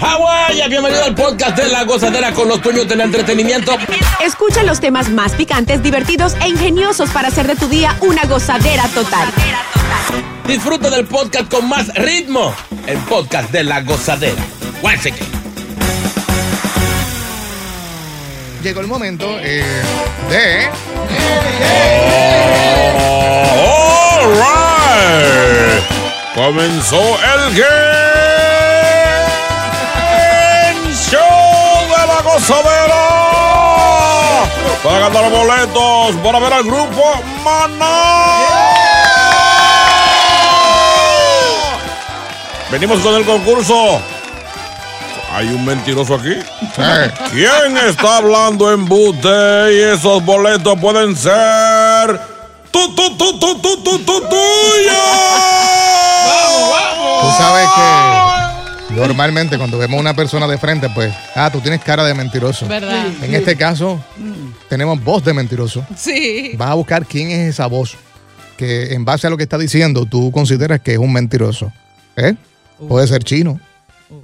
Hawái, bienvenido al podcast de La Gozadera con los dueños del entretenimiento. Escucha los temas más picantes, divertidos e ingeniosos para hacer de tu día una gozadera total. Disfruta del podcast con más ritmo. El podcast de La Gozadera. Guáseque. Llegó el momento eh, de. All right. Comenzó el Game La Gozadera. Para ganar boletos para ver al grupo Maná. Venimos con el concurso. ¿Hay un mentiroso aquí? ¿Quién está hablando en bute? Y esos boletos pueden ser. ¡Tu, tu, tu, tu, tu, tu, tu, tuyos! Tú sabes que normalmente cuando vemos a una persona de frente, pues, ah, tú tienes cara de mentiroso. ¿Verdad? En este caso, tenemos voz de mentiroso. Sí. Vas a buscar quién es esa voz que en base a lo que está diciendo tú consideras que es un mentiroso. ¿Eh? Puede ser chino,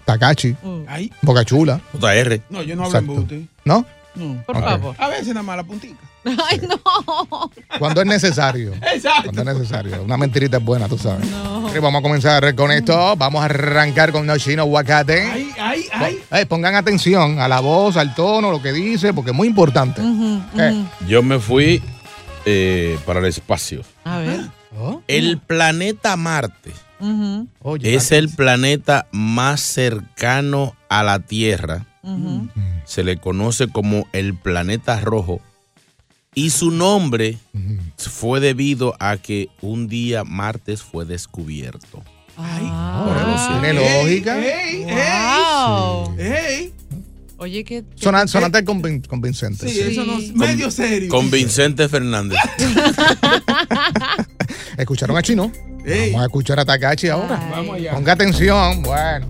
Takachi, Ay, Boca Chula. JR. no, yo no hablo en. ¿No? No. Por favor. A veces nada más la puntica. Ay, no. Cuando es necesario. Exacto. Cuando es necesario. Una mentirita es buena, tú sabes. Vamos a comenzar con esto. Vamos a arrancar con Noshino Aguacate. Ay, ay, ay. Eh, pongan atención a la voz, al tono, lo que dice, porque es muy importante. Eh, Yo me fui eh, para el espacio. A ver. oh, El planeta Marte oye, es el planeta más cercano a la Tierra. Ujú. Se le conoce como el planeta rojo. Y su nombre fue debido a que un día Martes fue descubierto. Ah. tiene lógica. Ey, Wow. ey, ey. Oye, qué. qué- Sonan- sonante convin- convincente. Sí, eso no es medio serio. Con Vicente Fernández. ¿Escucharon a Chino? Ey. Vamos a escuchar a Takachi ahora. Ay. Vamos allá. Ponga atención. Bueno.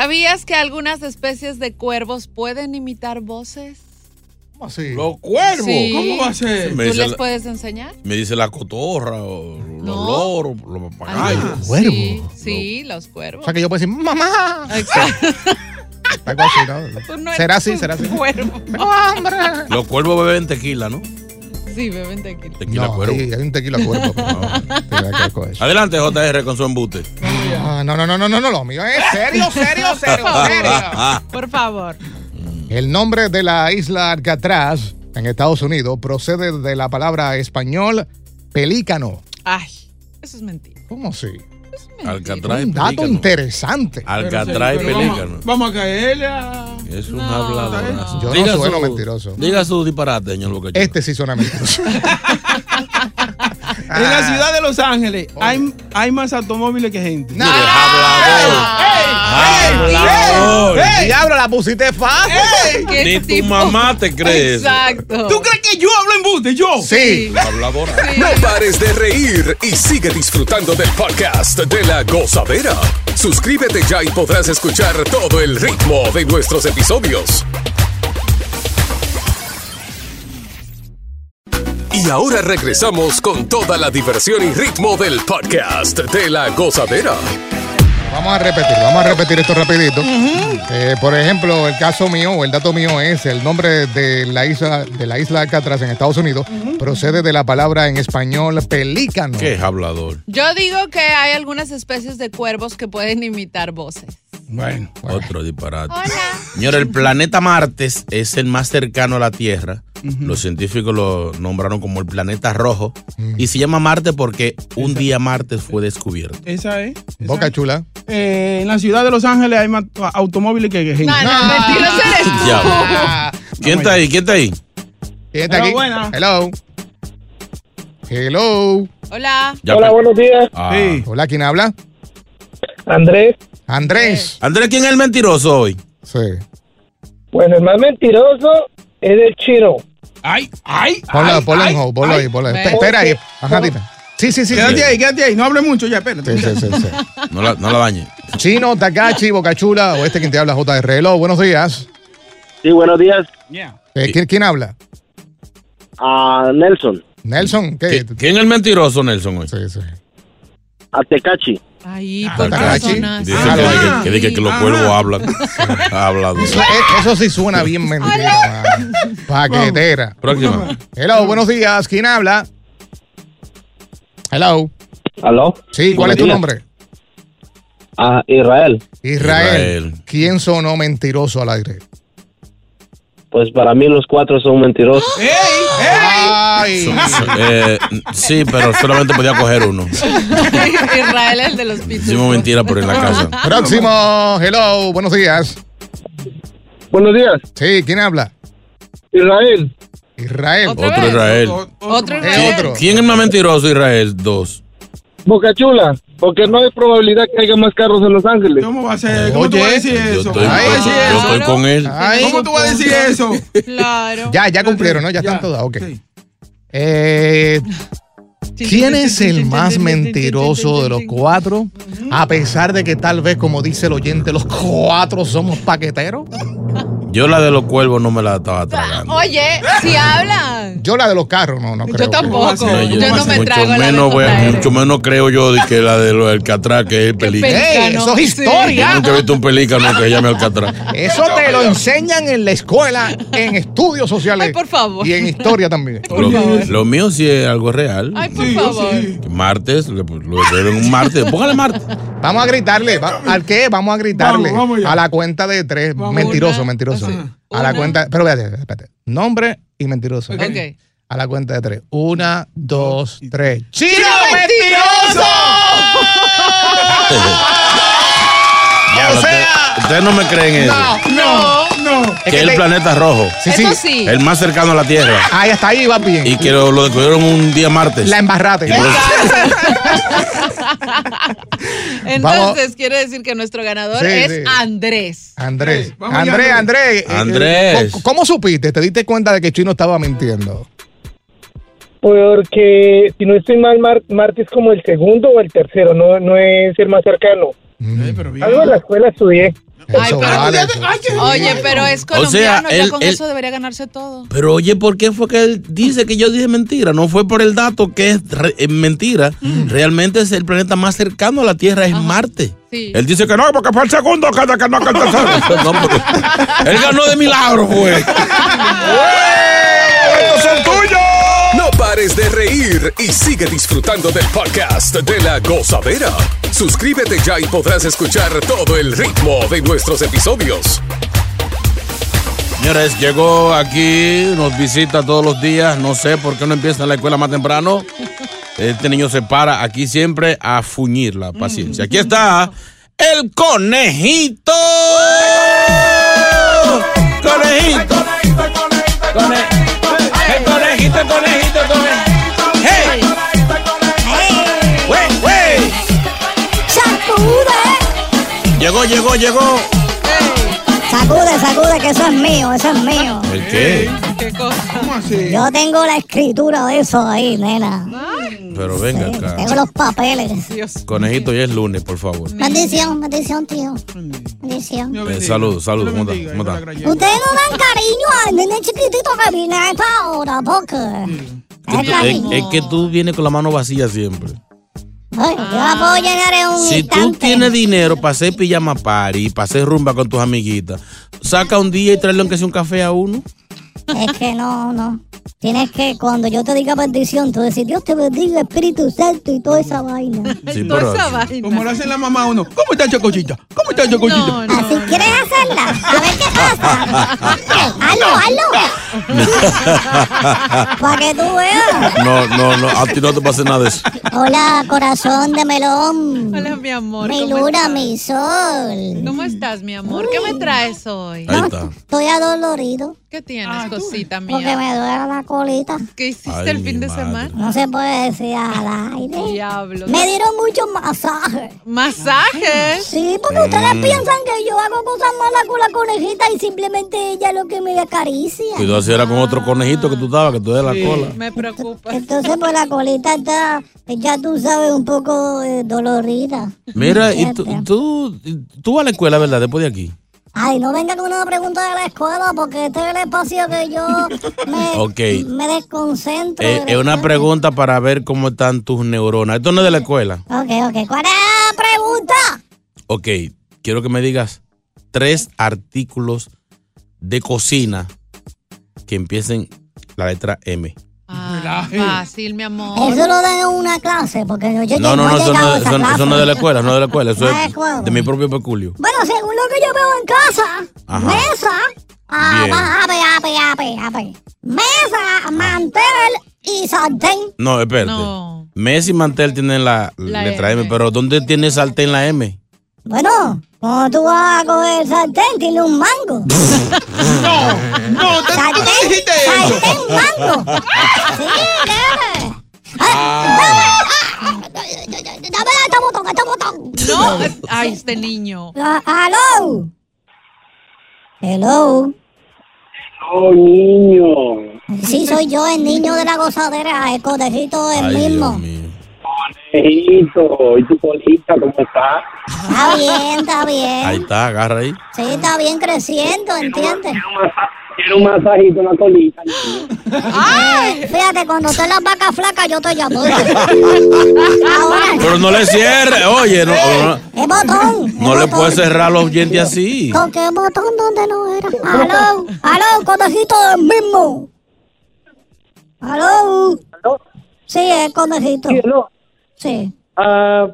¿Sabías que algunas especies de cuervos pueden imitar voces? ¿Cómo así? Los cuervos. Sí. ¿Cómo va a ser? ¿Tú les la- puedes enseñar? Me dice la cotorra, o los No. loros, los papagayos. Ah, cuervo. Sí, sí, los cuervos. O sea que yo puedo decir, mamá. Exacto. Algo así, Tú ¿no? no ¿Será así? ¿Será así? Cuervo. ¡Hombre! Los cuervos beben tequila, ¿no? Sí, beben tequila. Tequila No, cuervo. hay, hay un tequila cuervo. Adelante, JR, con su embute. Ah, no, no, no, no, no, no, lo mío es serio, serio, serio, serio. Por favor. El nombre de la isla Alcatraz en Estados Unidos procede de la palabra español pelícano. Ay, eso es mentira. ¿Cómo así? Eso es mentira. Alcatraz Un dato pelícano. interesante. Alcatraz y Pero vamos- pelícano. Vamos a caerle a. Es un No, habladorazo. Yo no Diga sueno su- mentiroso. Diga su disparate, señor Boca Este sí suena mentiroso. En la ciudad de Los Ángeles hay, hay más automóviles que gente. No. Hablador. ¡Ey! Diablo, la pusiste fácil. ¿Qué Ni tu mamá te cree eso. Exacto. ¿Tú crees que yo hablo en bute? Yo. Sí. Habladora. No pares de reír y sigue disfrutando del podcast de La Gozadera. Suscríbete ya y podrás escuchar todo el ritmo de nuestros episodios. Y ahora regresamos con toda la diversión y ritmo del podcast de La Gozadera. Vamos a repetir, vamos a repetir esto rapidito. Eh, por ejemplo, el caso mío o el dato mío es el nombre de la isla de la isla Alcatraz en Estados Unidos procede de la palabra en español pelícano. ¿Qué es hablador? Yo digo que hay algunas especies de cuervos que pueden imitar voces. Bueno. Otro disparate. Hola. Señor, el planeta Marte es el más cercano a la Tierra. Los científicos lo nombraron como el planeta rojo. Y se llama Marte porque un día Marte fue descubierto. Esa es. esa Boca chula. Eh, en la ciudad de Los Ángeles hay más automóviles que gente. No, no, tú. Diablo. ¿Quién está ahí? ¿Quién está ahí? ¿Quién está Hola, aquí? buena. Hello. Hello. Hola. Ya Hola, pe- buenos días. Ah, Sí. Hola, ¿quién habla? Andrés, Andrés. Andrés, ¿quién es el mentiroso hoy? Sí. Bueno, el más mentiroso es el chino. Ay, ay. Ponlo, ay, ponlo ay, en hold, ponlo ay. ahí, ponlo ahí. Espera ahí. Ajá, dime. Sí, sí, sí. Quédate sí. ahí, quédate ahí. No hable mucho ya, espérate. Sí, sí, sí, sí. No la, no la dañe. Chino, Takachi, Bocachula o este quien te habla, JR. Hello, buenos días. Sí, buenos días. Yeah. Eh, ¿quién, quién habla? A Nelson, Nelson, ¿qué? ¿Qui- ¿Quién es el mentiroso, Nelson, hoy? Sí, sí. a Tecachi. Ahí, Ah, personas. Dice Ah, que, ah, que, que que los ah. cuervos hablan. Ha hablado. Eso, eso sí suena bien mentira. Paquetera. Próxima. Hello, buenos días. ¿Quién habla? Hello. ¿Aló? Sí, ¿cuál es tu nombre? A Israel. Israel. Israel. ¿Quién sonó mentiroso al aire? Pues para mí los cuatro son mentirosos. ¡Ey! Eh, sí, pero solamente podía coger uno. Israel, el de los Hicimos mentira por en la casa. Próximo. Hello, buenos días. Buenos días, Sí, ¿quién habla? Israel. Israel. Otro. Israel. Otro Israel. otro. ¿Quién es más mentiroso, Israel? Dos. Boca Chula, porque no hay probabilidad que haya más carros en Los Ángeles. ¿Cómo va a ser? ¿Cómo tú vas a decir Yo eso? estoy, ¿Cómo Ay, tú vas a yo decir estoy eso? con él. Ay. ¿Cómo tú vas a decir eso? Claro. Ya, ya cumplieron, ¿no? Ya, Ya. están todas. Ok. Sí. Eh, ¿Quién es el más mentiroso de los cuatro? A pesar de que tal vez, como dice el oyente, los cuatro somos paqueteros. Yo la de los cuervos no me la estaba tragando. Oye, si hablan. Yo la de los carros, no, no creo. Yo tampoco. No, Yo, yo- no me mucho trago la de menos, voy a- JR. mucho menos creo yo de que la de lo del Alcatraz, que es el pelícano. peli- ¡Ey, Pelícano. eso es Sí. Yo historia! nunca he visto un pelícano que se llame Alcatraz. Eso te lo enseñan en la escuela, en estudios sociales. Ay, por favor. Y en historia también. Lo, lo mío sí es algo real. Ay, por Sí, favor. sí. Martes, lo lo hicieron un martes. Póngale martes. Vamos a gritarle. ¿Al qué? Vamos a gritarle. Vamos, vamos ya. a la cuenta de tres. Vamos. mentiroso, Una, mentiroso. Sí. A la Una. cuenta. Pero espérate, espérate. Nombre y mentiroso. Ok. Ok. A la cuenta de tres. Una, dos, tres. ¡Chino mentiroso! Ya, O sea- ustedes no me creen eso. No, No. Es que es el te- planeta rojo. Sí, sí. Eso sí. El más cercano a la Tierra. Ahí hasta ahí va bien. Y que lo, lo descubrieron un día martes. La embarrate. Eso- Entonces, quiere decir que nuestro ganador Sí, es sí. Andrés. Andrés. Vamos Andrés, Andrés. eh, Andrés. ¿cómo, cómo supiste? ¿Te diste cuenta de que Chino estaba mintiendo? Porque si no estoy mal, Mar Marte es como el segundo o el tercero, no, no es el más cercano. Bien. Algo en la escuela estudié. Ay, pero- vale. Oye, pero es O colombiano, sea, ya él- con él- eso debería ganarse todo. Pero oye, ¿por qué fue que él dice que yo dije mentira? No fue por el dato que es re- eh, mentira. Realmente es el planeta más cercano a la Tierra, es Marte. Sí. Él dice que no, porque fue el segundo que, que no que el tercero. No, pero él ganó de milagro, fue. ¡Estos son tuyos! No pares de reír y sigue disfrutando del podcast de la gozadera. Suscríbete ya y podrás escuchar todo el ritmo de nuestros episodios. Señores, llegó aquí, nos visita todos los días. No sé por qué no empieza en la escuela más temprano. Este niño se para aquí siempre a fuñir la paciencia. Aquí está el conejito. Conejito. Conejito, el conejito, el conejito. Llegó, llegó, llegó. Sacude, sacude, que eso es mío, eso es mío. ¿El qué? ¿Qué cosa? ¿Cómo así? Yo tengo la escritura de eso ahí, nena. Pero venga Tengo acá. los papeles. Dios. Conejito, ya es lunes, por favor. Bendición, bendición, tío. Bendición. Eh, bendiga. salud, salud, Dios ¿cómo está? ¿Cómo está? Ustedes no dan cariño al nene chiquitito que viene a esta hora, porque. Es Es, cariño. es que tú vienes con la mano vacía siempre. Ay, yo la puedo llenar en un Si tú tienes dinero para hacer pijama party, para hacer rumba con tus amiguitas, saca un día y tráele aunque sea un café a uno. Es que no, no. Tienes que, cuando yo te diga bendición, tú decir, Dios te bendiga, Espíritu Santo y toda esa vaina. Sí, Toda pero esa vaina. Como le hacen la mamá a uno. ¿Cómo está Chocochita? ¿Cómo está Chocochita? No, no. Así quieres hacerla. A ver qué pasa. hazlo, hazlo. Para que tú veas. no, no, no, a ti no te pasa nada de eso. Hola, corazón de melón. Hola, mi amor. Mi ¿cómo luna, estás? mi sol. ¿Cómo estás, mi amor? ¿Qué me traes hoy? Ahí está. Estoy adolorido. ¿Qué tienes, Ah, Cosita Porque mía. me duele la colita. ¿Qué hiciste Ay, el fin de madre. semana? No se puede decir al aire. Diablo. Me dieron muchos masajes. ¿Masajes? Sí, porque ustedes Mm. piensan que yo hago cosas malas con la conejita y simplemente ella lo que me acaricia. Cuidado si era con otro conejito que tú estabas, que tú de la cola. Me preocupa. Entonces, pues la colita está, ya tú sabes, un poco eh, dolorida. Mira, y tú, tú, tú vas a la escuela, ¿verdad? Después de aquí. Ay, no venga con una pregunta de la escuela porque este es el espacio que yo me, desconcentro. Eh, de es una pregunta para ver cómo están tus neuronas. Esto no es de la escuela. Ok, ok. ¿Cuál es la pregunta? Ok, quiero que me digas tres artículos de cocina que empiecen la letra M. Fácil, mi amor. Eso lo dan en una clase porque yo, No, no, no, eso no, a esa eso no- eso no es de la escuela, no es de la escuela, eso es de mi propio peculio. Bueno, según lo que yo veo en casa, Ajá. mesa, ah, ape, ape, ape, ape. Mesa, mantel y sartén. No, espérate. No. Messi y Mantel tienen la, La letra M. M. pero ¿dónde tiene sartén la M? Bueno, cuando tú vas a coger sartén, tiene un mango. No, no, te, Sartén, dijiste eso. sartén, mango. Sí, debe. Ah. Dame este botón, este botón. No, ay, este niño. Ah, Hello. Hello. Oh, niño. Sí, soy yo, el niño de la gozadera, el conejito el Ay, mismo. Hijito, ¿y tu colita cómo está? Está bien, está Ahí bien. está, agarra ahí. Sí, está bien creciendo, ¿entiendes? Quiero un masajito en la colita. Eh, Fíjate, cuando esté las vacas flacas, yo te llamo. Pero no le cierre, oye, no, no, el botón. no le botón. puedes cerrar los dientes así. ¿Con qué botón donde no era? Aló, aló, conejito el mismo. Aló. ¿Aló? Sí, el conejito. Sí. Sí. Ah,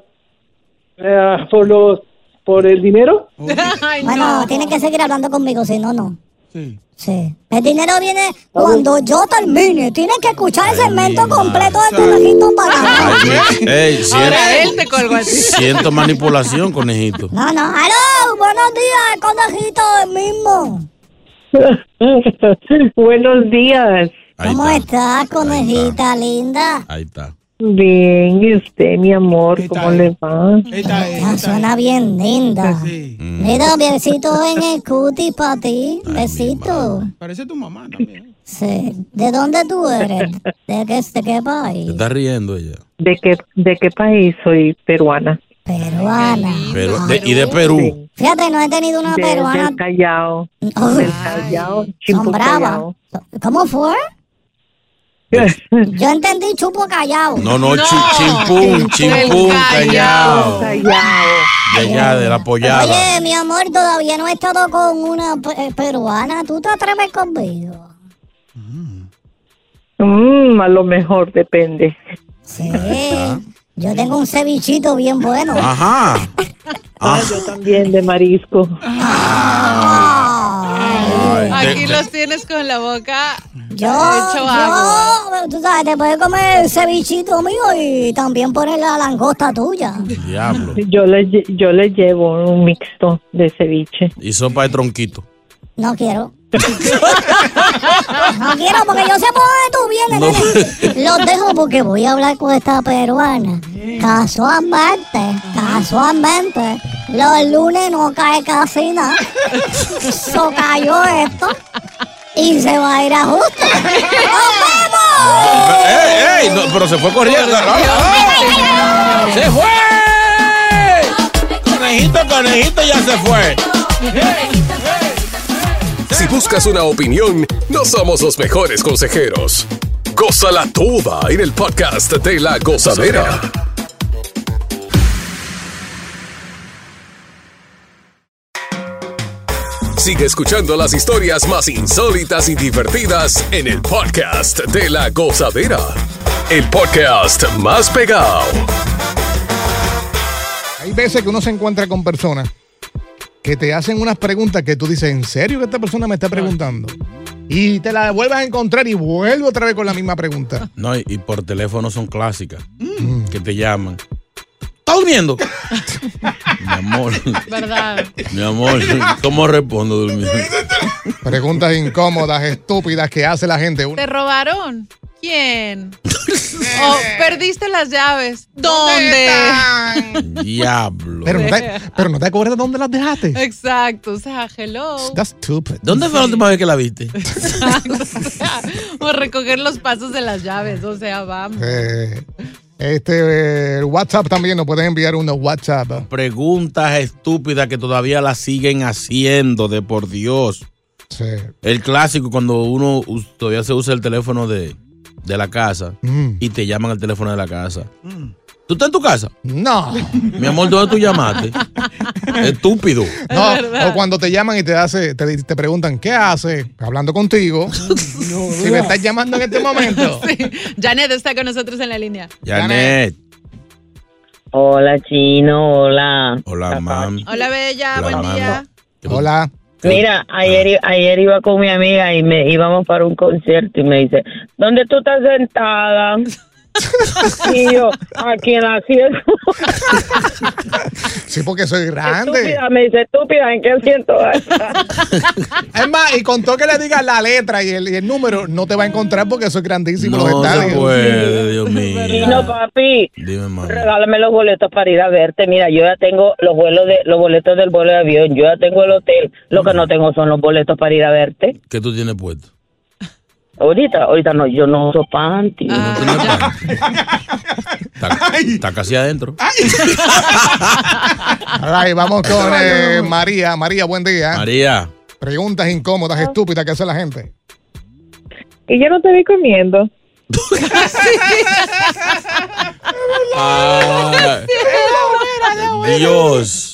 eh, por los, por el dinero. Ay, Bueno, no. tiene que seguir hablando conmigo, si no, no. Sí. Sí. El dinero viene cuando yo termine. Tienes que escuchar el segmento completo del conejito para Ay, mi- ey, siento, Ahora él te colgó a ti. siento manipulación, conejito. No, no. Aló, buenos días, conejito el mismo. Buenos días. Ahí ¿Cómo está. estás, conejita linda? Ahí está. Bien, ¿y usted, mi amor, ¿Qué cómo le va? Está, ahí Ah, está. suena bien linda. Sí. Mira, besitos en el cutis para ti. Ay, Besito. Parece tu mamá también. Sí. ¿De dónde tú eres? ¿De qué, de qué Se país? está riendo ella. ¿De qué, de qué país soy peruana? Peruana. Pero, de- y de Perú. Fíjate, no he tenido una De- peruana. Del Callao. Del Callao. son bravas. Callao. ¿Cómo fue? Yo entendí chupo callado. No, no, No. chi- chimpún, chimpún. Callao. De allá, de la apoyada. Oye, mi amor, todavía no he estado con una pe- eh, peruana. ¿Tú te atreves conmigo? Mm, a lo mejor depende. Sí. Yo tengo un cevichito bien bueno. Ajá. Ah, yo también de marisco. Ay, Ay, Aquí de- los tienes con la boca. Yo, Hecho agua. yo, tú sabes, te puedes comer el cevichito mío y también poner la langosta tuya. Diablo. Yo le, yo le llevo un mixto de ceviche. Y sopa de tronquito. No quiero. No quiero porque yo sé por dónde tú vienes, No. nene. Los dejo porque voy a hablar con esta peruana. Casualmente, casualmente, los lunes no cae casi nada. So cayó esto y se va a ir a justo. ¡Nos vemos! ¡Ey, ey! No, pero se fue corriendo. ¡Se fue! Conejito, conejito ya se fue. Si buscas una opinión, no somos los mejores consejeros. Gózala toda en el podcast de la gozadera. Sigue escuchando las historias más insólitas y divertidas en el podcast de la gozadera. El podcast más pegado. Hay veces que uno se encuentra con personas que te hacen unas preguntas que tú dices, ¿en serio que esta persona me está preguntando? Y te la vuelves a encontrar y vuelve otra vez con la misma pregunta. No, y, y por teléfono son clásicas. Que te llaman. ¿Estás durmiendo? mi amor, ¿Verdad? mi amor, ¿cómo respondo durmiendo? Preguntas incómodas, estúpidas que hace la gente. ¿Te robaron? ¿Quién? ¿O perdiste las llaves? ¿Dónde? Diablo. Pero no, te, pero no te acuerdas dónde las dejaste. Exacto, o sea, hello. That's stupid. ¿Dónde fue la última vez que la viste? o recoger los pasos de las llaves, o sea, vamos. Eh, este eh, WhatsApp también nos pueden enviar unos WhatsApp. Preguntas estúpidas que todavía las siguen haciendo, de por Dios. Sí. El clásico cuando uno todavía se usa el teléfono de, de la casa Mm. y te llaman al teléfono de la casa. ¿Tú estás en tu casa? No. Mi amor, ¿dónde tú llamaste? Estúpido. No, o cuando te llaman y te hace, te, te preguntan, ¿qué hace? Hablando contigo. si me estás llamando en este momento. Janet está con nosotros en la línea. Janet. Hola, Chino, hola. Hola, mam. Hola, Bella, Hola, buen mamá. día. Hola. Mira, ayer, ayer iba con mi amiga y me íbamos para un concierto y me dice, ¿dónde tú estás sentada? Y yo, aquí en la asiento. Sí, porque soy grande. Estúpida, me dice, estúpida, ¿en qué asiento vas a estar?" Es más, y con todo que le digas la letra y el, y el número, no te va a encontrar porque soy grandísimo los No se estadios. puede, Dios mío. Chino, papi, Dime, regálame los boletos para ir a verte. Mira, yo ya tengo los vuelos de los boletos del vuelo de avión, yo ya tengo el hotel. Lo que no tengo son los boletos para ir a verte. ¿Qué tú tienes puesto? Ahorita, ahorita no, yo no uso panty. Está, está casi adentro. Right, vamos con eh, María. María, buen día. María. Preguntas incómodas, estúpidas que hace la gente. Y yo no te vi comiendo. Dios.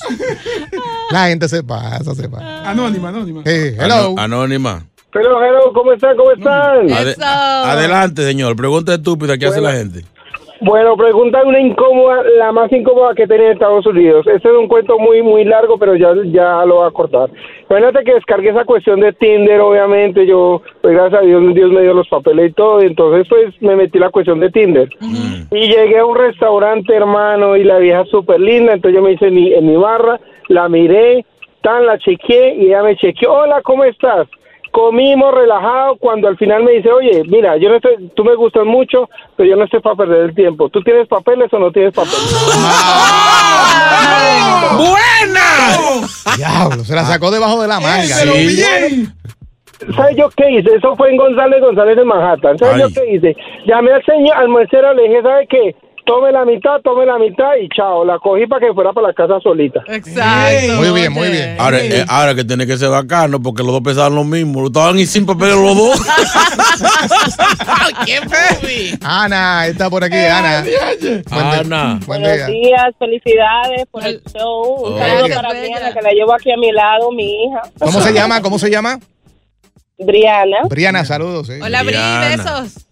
La gente se pasa, se pasa. Anónima, anónima. Hey, hello. Anónima. Pero, hello, ¿cómo están? ¿Cómo están? Ade- adelante, señor. Pregunta estúpida que hace la gente. Bueno, pregunta una incómoda, la más incómoda que tenía en Estados Unidos. Este es un cuento muy, muy largo, pero ya, ya lo voy a cortar. Imagínate que descargué esa cuestión de Tinder, obviamente. Yo, pues gracias a Dios, Dios me dio los papeles y todo. Entonces, pues me metí la cuestión de Tinder. Y llegué a un restaurante, hermano, y la vieja súper linda. Entonces yo me hice en mi, en mi barra, la miré, tan la chequeé y ella me chequeó. Hola, ¿cómo estás? Comimos relajado cuando al final me dice, oye, mira, yo no estoy, tú me gustas mucho, pero yo no estoy para perder el tiempo. ¿Tú tienes papeles o no tienes papeles? ¡Buena! Diablo, se la sacó debajo de la manga. pero bien. ¿Sabes yo qué hice? Eso fue en González González de Manhattan. ¿Sabes yo qué hice? Llamé al señor, al mesero, le dije, ¿sabe qué? Tome la mitad, tome la mitad y chao. La cogí para que fuera para la casa solita. Exacto. Muy bien, muy bien. Ahora, eh, ahora que tiene que ser bacano porque los dos pesaban lo mismo. Estaban y sin papeles los dos. ¡Qué movie! Ana, está por aquí, Ana. Buen día. Ana. Buen Buenos día. días, felicidades por el show. Un Oh. saludo para. Briana, que la llevo aquí a mi lado, mi hija. ¿Cómo se llama? ¿Cómo se llama? Briana. Briana, saludos. sí. Hola, Bri, Briana. besos.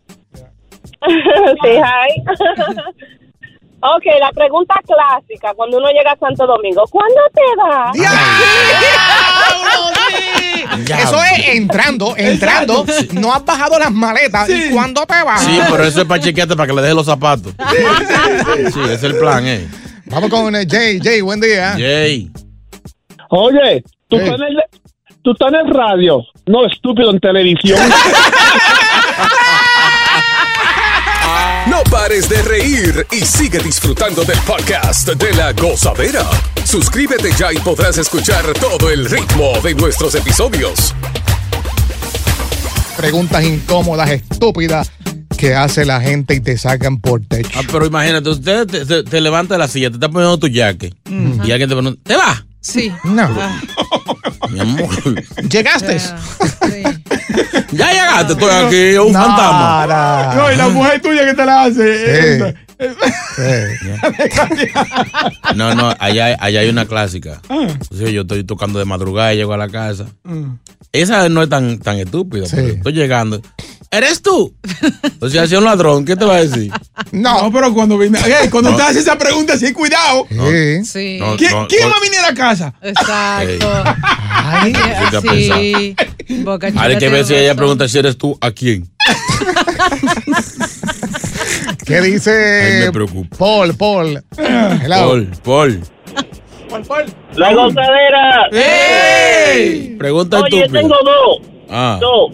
sí, hi. ok, la pregunta clásica cuando uno llega a Santo Domingo, ¿cuándo te vas? Eso es entrando, entrando. No has bajado las maletas. ¿Y cuándo te vas? Sí, pero eso es para chequearte para que le dejes los zapatos. Sí, ese es el plan, eh. Vamos con eh, Jay. Jay, buen día. Jay. Oye, tú, estás en el, tú estás en el radio, no estúpido en televisión. pares de reír y sigue disfrutando del podcast de la gozadera. Suscríbete ya y podrás escuchar todo el ritmo de nuestros episodios. Preguntas incómodas, estúpidas que hace la gente y te sacan por techo. Ah, pero imagínate, usted te, te- te levanta de la silla, te está poniendo tu jaque y alguien te pregunta, ¿te vas? Sí. No. Mi amor. ¿Llegaste? Ya llegaste, estoy aquí, un fantasma. No, y la mujer tuya que te la hace. Sí. Sí. No, no, allá, allá hay una clásica. Entonces, yo estoy tocando de madrugada y llego a la casa. Esa no es tan, tan estúpida. pero Estoy llegando. ¿Eres tú? O sea, si es un ladrón, ¿qué te va a decir? No, pero cuando viene. Ey, cuando te hace esa pregunta, sí, cuidado. Sí. Sí. No, ¿Quién, no, quién no. va a venir a la casa? Exacto. Ay, Sí. Hay que ver si ella pregunta si eres tú, ¿a quién? ¿Qué Ay, dice me preocupa. Paul? Paul. Hello. Paul, Paul. La gozadera. Pregunta Oye, estúpida. tengo dos. Ah. Dos.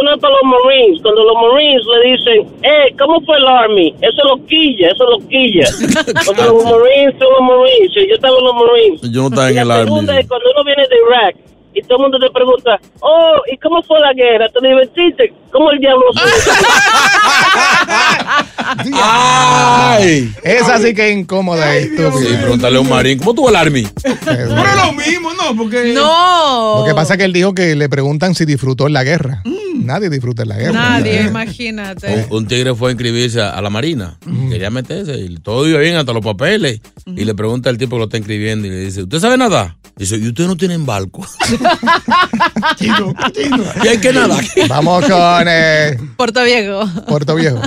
Uno para los Marines. Cuando los Marines le dicen, eh, ¿cómo fue el Army? Eso es loquilla, eso es loquilla. Porque los Marines son los Marines. Yo estaba en los Marines. Yo no estaba en Y el la army. segunda es cuando uno viene de Irak y todo el mundo te pregunta, oh, ¿y cómo fue la guerra? ¿Te divertiste? ¿Cómo el diablo fue? ¡Ay! Esa sí que es incómoda, estúpida. Sí, pregúntale a un marín. ¿Cómo tuvo el army? Pero lo mismo, ¿no? Porque. No. Lo que pasa es que él dijo que le preguntan si disfrutó en la guerra. Nadie disfruta la guerra. Nadie, imagínate. Un, un tigre fue a inscribirse a, a la marina. Quería meterse y todo iba bien, hasta los papeles. Y le pregunta al tipo que lo está inscribiendo y le dice, ¿usted sabe nada? Dice, ¿y usted no tiene barco? y hay que nadar. Vamos con eh, Puerto Viejo. Puerto Viejo.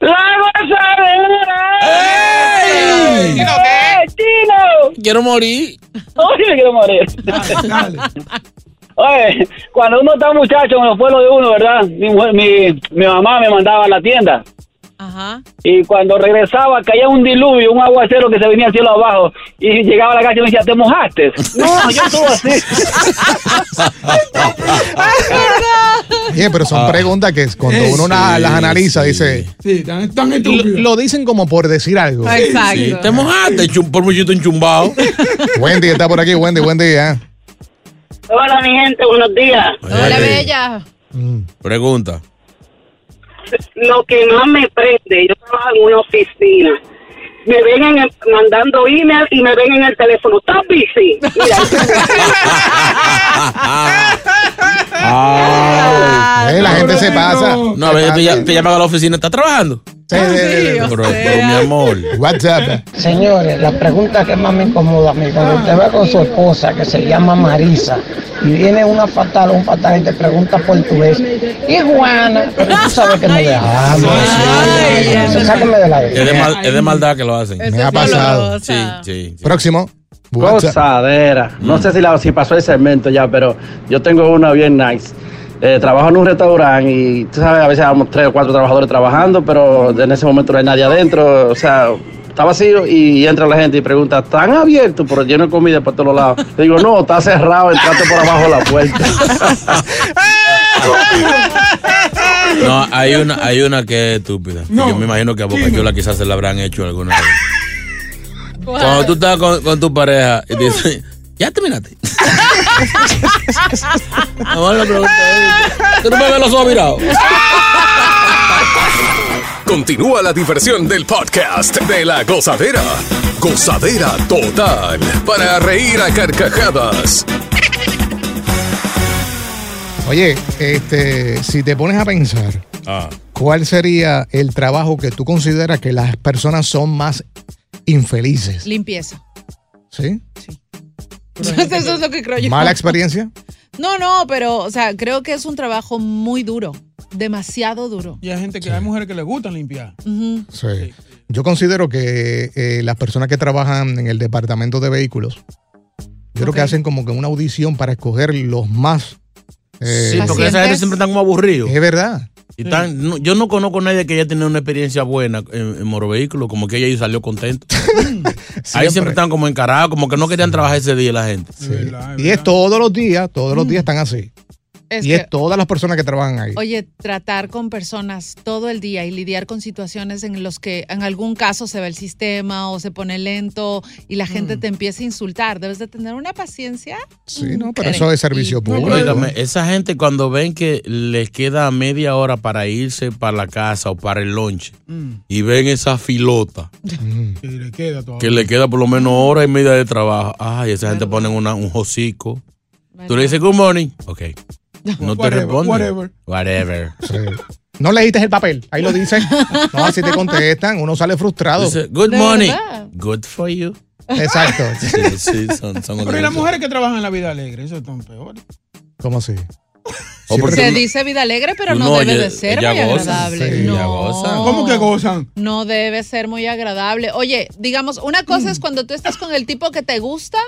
¡La gozadera! ¡Ey! ¡Eh, chino! Quiero morir. Oye, me quiero morir. Oye, cuando uno está muchacho en los pueblos de uno, ¿verdad? Mi, mi, mi mamá me mandaba a la tienda. Ajá. Y cuando regresaba caía un diluvio, un aguacero que se venía al cielo abajo. Y llegaba a la casa y me decía, ¿te mojaste? No, yo estuve así. Oye, pero son preguntas que cuando uno na- las analiza, dice. Sí, tan, tan Lo, estúpido. lo dicen como por decir algo. Exacto. Sí, te mojaste, chum- por muchito enchumbado. Wendy está por aquí, Wendy, buen día. Hola, mi gente, buenos días. Hola, bella. Pregunta. lo que más me prende, yo trabajo en una oficina. Me ven en el- mandando email y me ven en el teléfono. ¿Estás busy? Mira, Eh, la gente se pasa. No, a veces te llaman a la oficina, ¿estás trabajando? Sí, sí, sí, sí. Pero, pero, mi amor. WhatsApp. Señores, la pregunta que más me incomoda a mí, cuando usted va con su esposa que se llama Marisa y viene una fatal o un fatal y te pregunta portugués, y Juana, pero tú sabes que no dejamos. sí. Sáqueme del aire. Es de, mal- es de maldad que lo hacen. Me ha pasado. Sí, sí. sí. Próximo. WhatsApp. Gozadera. No sé si, la, si pasó el segmento ya, pero yo tengo una bien nice. Eh, trabajo en un restaurante y tú sabes, a veces vamos tres o cuatro trabajadores trabajando, pero en ese momento no hay nadie adentro. O sea, está vacío y entra la gente y pregunta, ¿están abiertos? Pero lleno de comida por todos lados. Le digo, no, está cerrado, entrate por abajo de la puerta. No, hay una, hay una que es estúpida. No. Yo me imagino que a Boca Chula quizás se la habrán hecho alguna vez. Cuando tú estás con, con tu pareja y te dicen, ¿ya terminaste? Amor, la pregunta ¿tú no me ves los ojos virados? Continúa la diversión del podcast de la gozadera. Gozadera total. Para reír a carcajadas. Oye, este, si te pones a pensar, Ah. ¿cuál sería el trabajo que tú consideras que las personas son más infelices? Limpieza. ¿Sí? Eso es lo que creo yo. ¿Mala experiencia? No, no, pero, o sea, creo que es un trabajo muy duro. Demasiado duro. Y hay gente que hay mujeres que les gustan limpiar. Sí. Yo considero que eh, las personas que trabajan en el departamento de vehículos, yo creo que hacen como que una audición para escoger los más. eh, Sí, porque esa gente siempre está como aburrido. Es verdad. Y tan- no- yo no conozco a nadie que haya tenido una experiencia buena en, en Moro Vehículo, como que ella ahí salió contento. Ahí siempre están como encarados, como que no querían trabajar ese día la gente. Y es todos los días, todos los días están así. Es y que- es todas las personas que trabajan ahí. Oye, tratar con personas todo el día y lidiar con situaciones en los que en algún caso se va el sistema o se pone lento y la gente te empieza a insultar. Debes de tener una paciencia. Sí, no, pero eso es servicio público. Esa gente cuando ven que les queda media hora para irse para la casa o para el lunch y ven esa filota Y le queda todo. que le queda por lo menos hora y media de trabajo, ay, esa gente pone una, un hocico. Tú le dices good morning, ok. No te responde. whatever. Whatever. Sí. No leíste el papel, ahí lo dicen. No, así te contestan, uno sale frustrado. Dice, good morning. Good for you. Exacto. Sí, sí, son, son Pero y las mujeres que trabajan en la vida alegre, eso es tan peor. ¿Cómo así? O porque Se dice vida alegre, pero no, no, debe ella- de ser muy goza. agradable. Sí, no. ella goza. ¿Cómo que gozan? No debe ser muy agradable. Oye, digamos, una cosa es cuando tú estás con el tipo que te gusta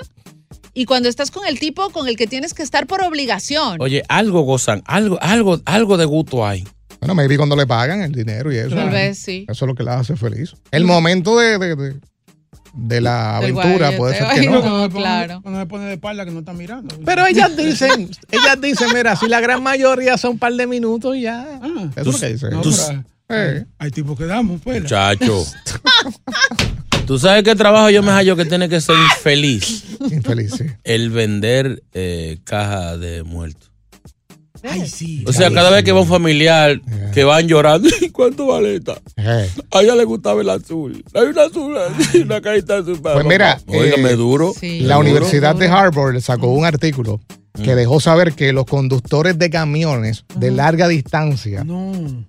y cuando estás con el tipo con el que tienes que estar por obligación. Oye, algo gozan, algo, algo, algo de gusto hay. Bueno, maybe cuando le pagan el dinero y eso. Tal vez sí. Eso es lo que la hace feliz. El momento de, de- de- de la aventura, puede ser que guayeteo. no. Ay, no, claro. Cuando me pone de espalda que no está mirando. Pero ellas dicen, ellas dicen, mira, si la gran mayoría son un par de minutos ya. Ah, Eso es lo que dice. No, Tú- pero hay- hay tipos que damos, pues. Chacho. ¿Tú sabes qué trabajo yo me hallo que tiene que ser infeliz? Infeliz, sí. El vender eh, caja de muertos. Ay, sí. O sea, cada vez que va un familiar que van llorando, "¿Y ¿cuánto vale esta? A ella le gustaba el azul. Hay una azul, una cajita azul. Pues mira, Óigame, eh, duro. La Universidad de Harvard sacó un artículo que dejó saber que los conductores de camiones de larga distancia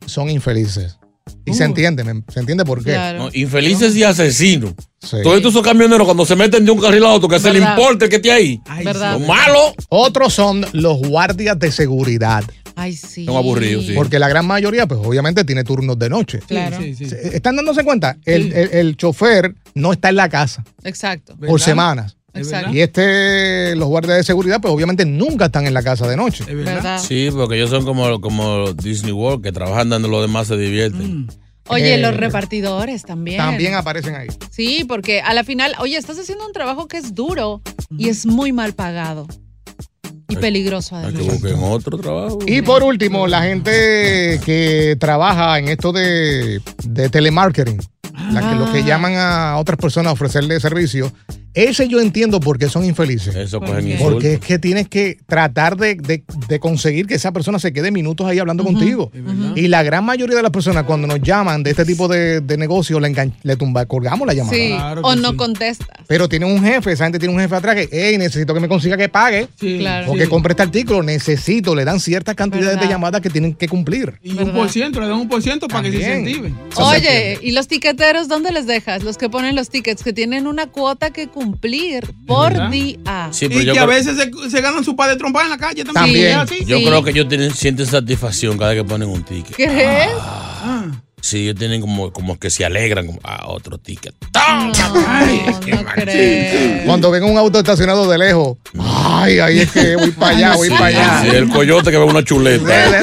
son infelices. Y se entiende, me- se entiende por qué. No, infelices y asesinos. Sí. Todos estos camioneros cuando se meten de un carril a otro, que se le ¿Verdad? importe que esté ahí. ¿Verdad? Son malos. Otros son los guardias de seguridad. Ay, sí. Son aburridos, sí. Porque la gran mayoría, pues obviamente tiene turnos de noche. Claro. Se- ¿Están dándose cuenta? El, el- el chofer no está en la casa Exacto. por semanas. Exacto. Y este, los guardias de seguridad, pues obviamente nunca están en la casa de noche. ¿Verdad? Sí, porque ellos son como, como Disney World, que trabajan donde los demás se divierten. Oye, Eh, los repartidores también. También aparecen ahí. Sí, porque a la final, oye, estás haciendo un trabajo que es duro y es muy mal pagado. Y peligroso Hay que además. busquen otro trabajo. Y por último, la gente que trabaja en esto de, de telemarketing, la que, los que llaman a otras personas a ofrecerle servicio, ese yo entiendo por qué son infelices. Eso ¿Por cogen qué? insultos. Porque es que tienes que tratar de, de- de conseguir que esa persona se quede minutos ahí hablando contigo. Y la gran mayoría de las personas cuando nos llaman de este tipo de, de negocio, le, le tumba, colgamos la llamada. Sí, o no contestas. Pero tiene un jefe, esa gente tiene un jefe atrás que, hey, necesito que me consiga que pague. Claro. O que compre este artículo, necesito, le dan ciertas cantidades de llamadas que tienen que cumplir. Y un por ciento, le dan un por ciento para que se incentiven. Oye, ¿y los tiqueteros dónde les dejas? Los que ponen los tickets, que tienen una cuota que cumplir por verdad? día. Sí, pero y yo que a veces se, se ganan su par de trompas en la calle también. Yo Sí. creo que ellos tienen, sienten satisfacción cada vez que ponen un ticket. ¿Crees? Ah. Sí, ellos tienen como, como que se alegran, como, ah, otro ticket. No, no creo. Cuando ven un auto estacionado de lejos, ay, ahí es que voy para allá, voy Sí, para allá. sí, el coyote que ve una chuleta.